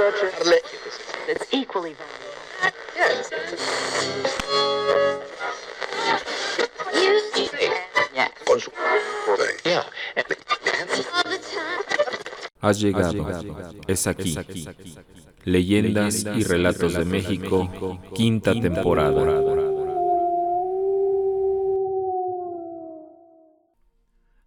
It's equally Has llegado. Es aquí. Leyendas y relatos de México, quinta temporada.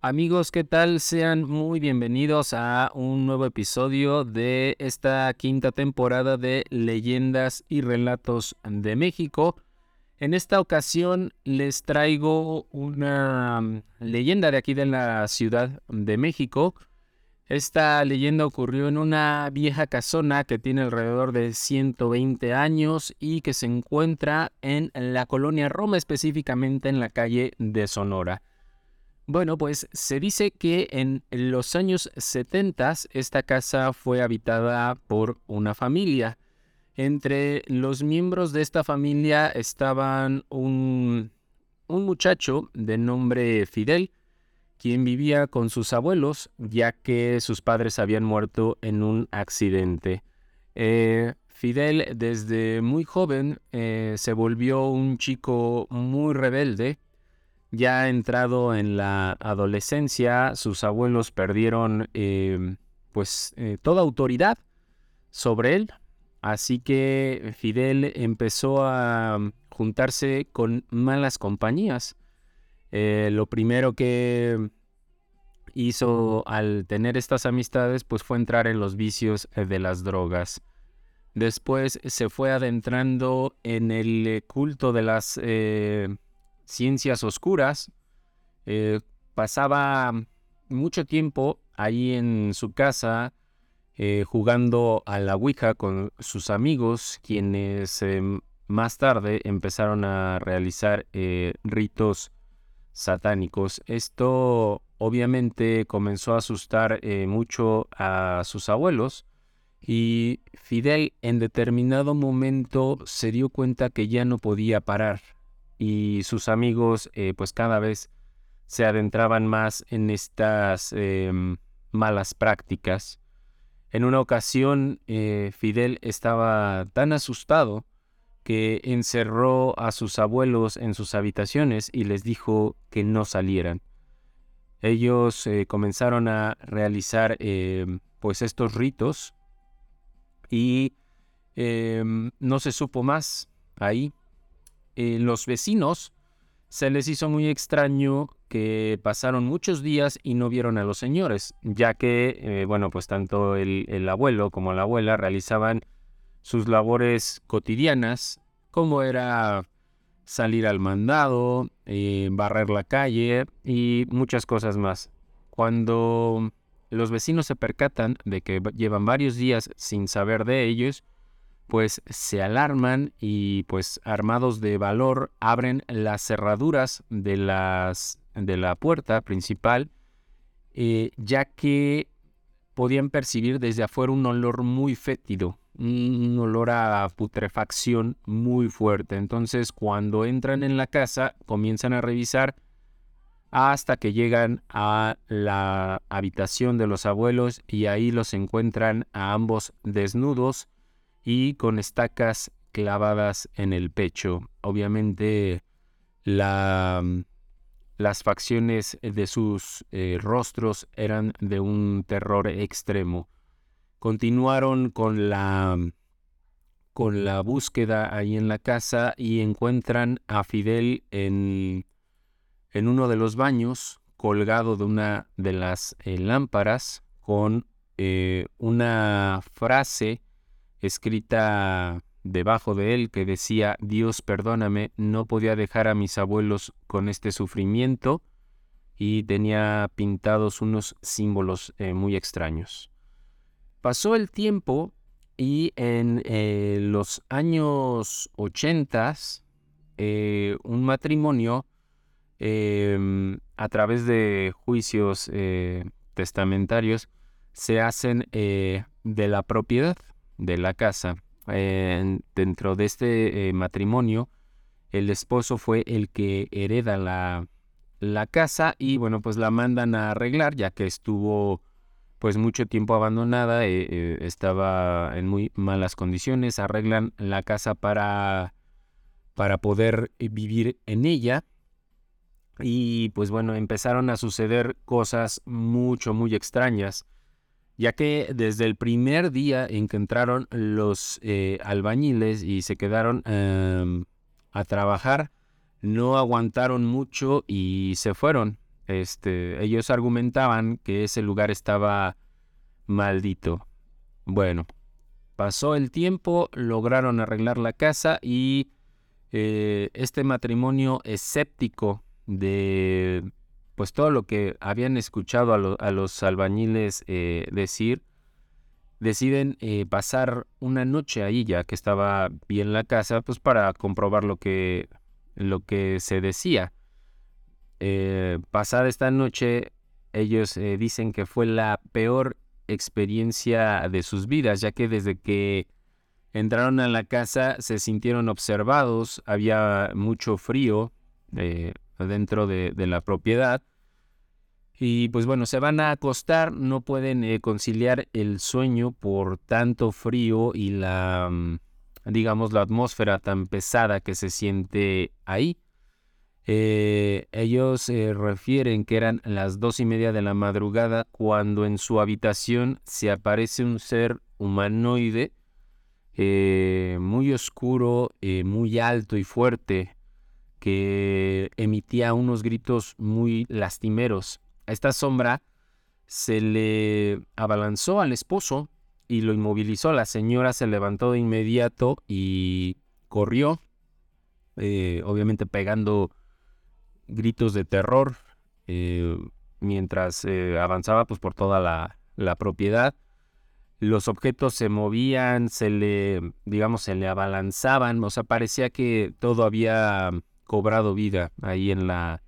Amigos, ¿qué tal? Sean muy bienvenidos a un nuevo episodio de esta quinta temporada de Leyendas y Relatos de México. En esta ocasión les traigo una mm, leyenda de aquí de la Ciudad de México. Esta leyenda ocurrió en una vieja casona que tiene alrededor de 120 años y que se encuentra en la colonia Roma, específicamente en la calle de Sonora. Bueno, pues se dice que en los años 70 esta casa fue habitada por una familia. Entre los miembros de esta familia estaban un, un muchacho de nombre Fidel, quien vivía con sus abuelos, ya que sus padres habían muerto en un accidente. Eh, Fidel desde muy joven eh, se volvió un chico muy rebelde. Ya entrado en la adolescencia, sus abuelos perdieron eh, pues toda autoridad sobre él. Así que Fidel empezó a juntarse con malas compañías. Eh, lo primero que hizo al tener estas amistades pues fue entrar en los vicios eh, de las drogas. Después se fue adentrando en el culto de las eh, ciencias oscuras. pasaba mucho tiempo ahí en su casa jugando a la Ouija con sus amigos, quienes más tarde empezaron a realizar ritos satánicos. Esto obviamente comenzó a asustar eh, mucho a sus abuelos y Fidel en determinado momento se dio cuenta que ya no podía parar y sus amigos eh, pues cada vez se adentraban más en estas em, malas prácticas. En una ocasión eh, Fidel estaba tan asustado que encerró a sus abuelos en sus habitaciones y les dijo que no salieran. Ellos eh, comenzaron a realizar eh, pues estos ritos y em, no se supo más ahí. Los vecinos se les hizo muy extraño que pasaron muchos días y no vieron a los señores, ya que, eh, bueno, pues tanto el, el abuelo como la abuela realizaban sus labores cotidianas, como era salir al mandado, eh, barrer la calle y muchas cosas más. Cuando los vecinos se percatan de que llevan varios días sin saber de ellos, pues se alarman y pues armados de valor abren las cerraduras de, las, de la puerta principal, eh, ya que podían percibir desde afuera un olor muy fétido, un olor a putrefacción muy fuerte. Entonces, cuando entran en la casa, comienzan a revisar hasta que llegan a la habitación de los abuelos y ahí los encuentran a ambos desnudos y con estacas clavadas en el pecho. Obviamente, la, las facciones de sus eh, rostros eran de un terror extremo continuaron con la con la búsqueda ahí en la casa y encuentran a Fidel en, en uno de los baños, colgado de una de las eh, lámparas, con eh, una frase escrita debajo de él que decía, Dios perdóname, no podía dejar a mis abuelos con este sufrimiento y tenía pintados unos símbolos eh, muy extraños. Pasó el tiempo y en eh, los años 80 eh, un matrimonio em, a través de juicios testamentarios se hacen de la propiedad de la casa. dentro de este matrimonio, el esposo fue el que hereda la, la casa y bueno, pues la mandan a arreglar ya que estuvo pues mucho tiempo abandonada, eh, eh, estaba en muy malas condiciones, arreglan la casa para, para poder vivir en ella y pues bueno, empezaron a suceder cosas mucho, muy extrañas, ya que desde el primer día en que entraron los eh, albañiles y se quedaron em, a trabajar, no aguantaron mucho y se fueron. Este, ellos argumentaban que ese lugar estaba maldito. Bueno, pasó el tiempo, lograron arreglar la casa y eh, este matrimonio escéptico de pues todo lo que habían escuchado a, los albañiles eh, decir, deciden eh, pasar una noche ahí ya que estaba bien la casa, pues para comprobar lo que, lo que se decía. Eh, pasada esta noche, ellos dicen que fue la peor experiencia de sus vidas, ya que desde que entraron a la casa se sintieron observados, había mucho frío, dentro de, la propiedad. Y pues bueno, se van a acostar, no pueden eh, conciliar el sueño por tanto frío y la, mm, digamos, la atmósfera tan pesada que se siente ahí. Eh, ellos eh, refieren que eran las dos y media de la madrugada cuando en su habitación se aparece un ser humanoide muy oscuro, muy alto y fuerte que emitía unos gritos muy lastimeros. A esta sombra se le abalanzó al esposo y lo inmovilizó. La señora se levantó de inmediato y corrió, eh, obviamente pegando gritos de terror eh, mientras eh, avanzaba pues, por toda la, la propiedad los objetos se movían, se le, digamos, se le abalanzaban, o sea, parecía que todo había cobrado vida ahí en la,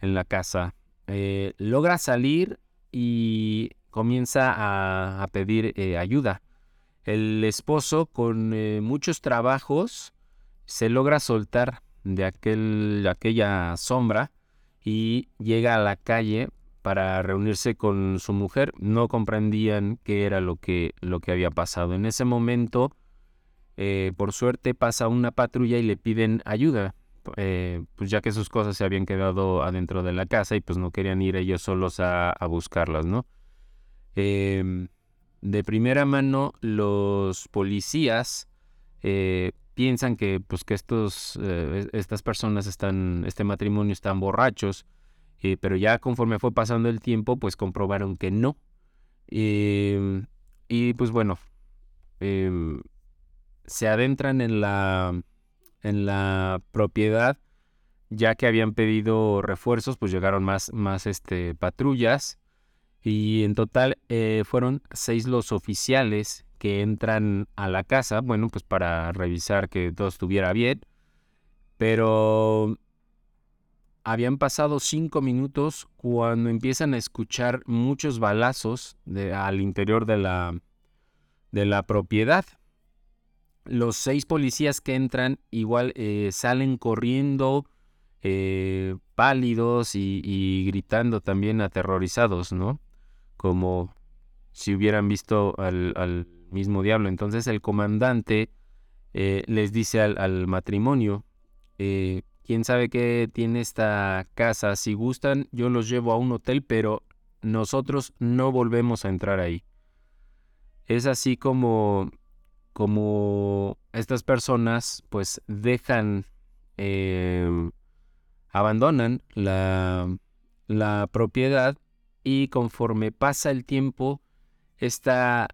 en la casa. Eh, logra salir y comienza a, pedir eh, ayuda. El esposo, con eh, muchos trabajos, se logra soltar de, aquel, aquella sombra y llega a la calle para reunirse con su mujer. No comprendían qué era lo que, lo que había pasado. En ese momento, por suerte, pasa una patrulla y le piden ayuda. Eh, pues ya que sus cosas se habían quedado adentro de la casa y pues no querían ir ellos solos a, buscarlas, ¿no? Em, de primera mano, los policías eh, piensan que pues que estos, eh, estas personas están, este matrimonio están borrachos, pero ya conforme fue pasando el tiempo, pues comprobaron que no. Em, y pues bueno, em, se adentran en la en la propiedad, ya que habían pedido refuerzos, pues llegaron más, más este, patrullas y en total eh, fueron seis los oficiales que entran a la casa, bueno, pues para revisar que todo estuviera bien, pero habían pasado cinco minutos cuando empiezan a escuchar muchos balazos de, al interior de la, de la propiedad los seis policías que entran igual eh, salen corriendo eh, pálidos y, gritando también aterrorizados, ¿no? Como si hubieran visto al, mismo diablo. Entonces el comandante eh, les dice al, matrimonio, quién sabe qué tiene esta casa, si gustan yo los llevo a un hotel, pero nosotros no volvemos a entrar ahí. Es así como como estas personas pues dejan, em, abandonan la, la propiedad y conforme pasa el tiempo, esta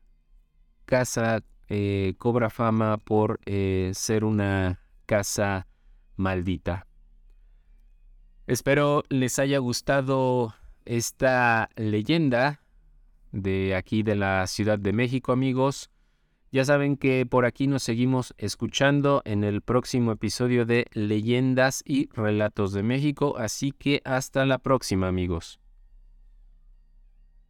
casa eh, cobra fama por eh, ser una casa maldita. Espero les haya gustado esta leyenda de aquí de la Ciudad de México, amigos. Ya saben que por aquí nos seguimos escuchando en el próximo episodio de Leyendas y Relatos de México, así que hasta la próxima amigos.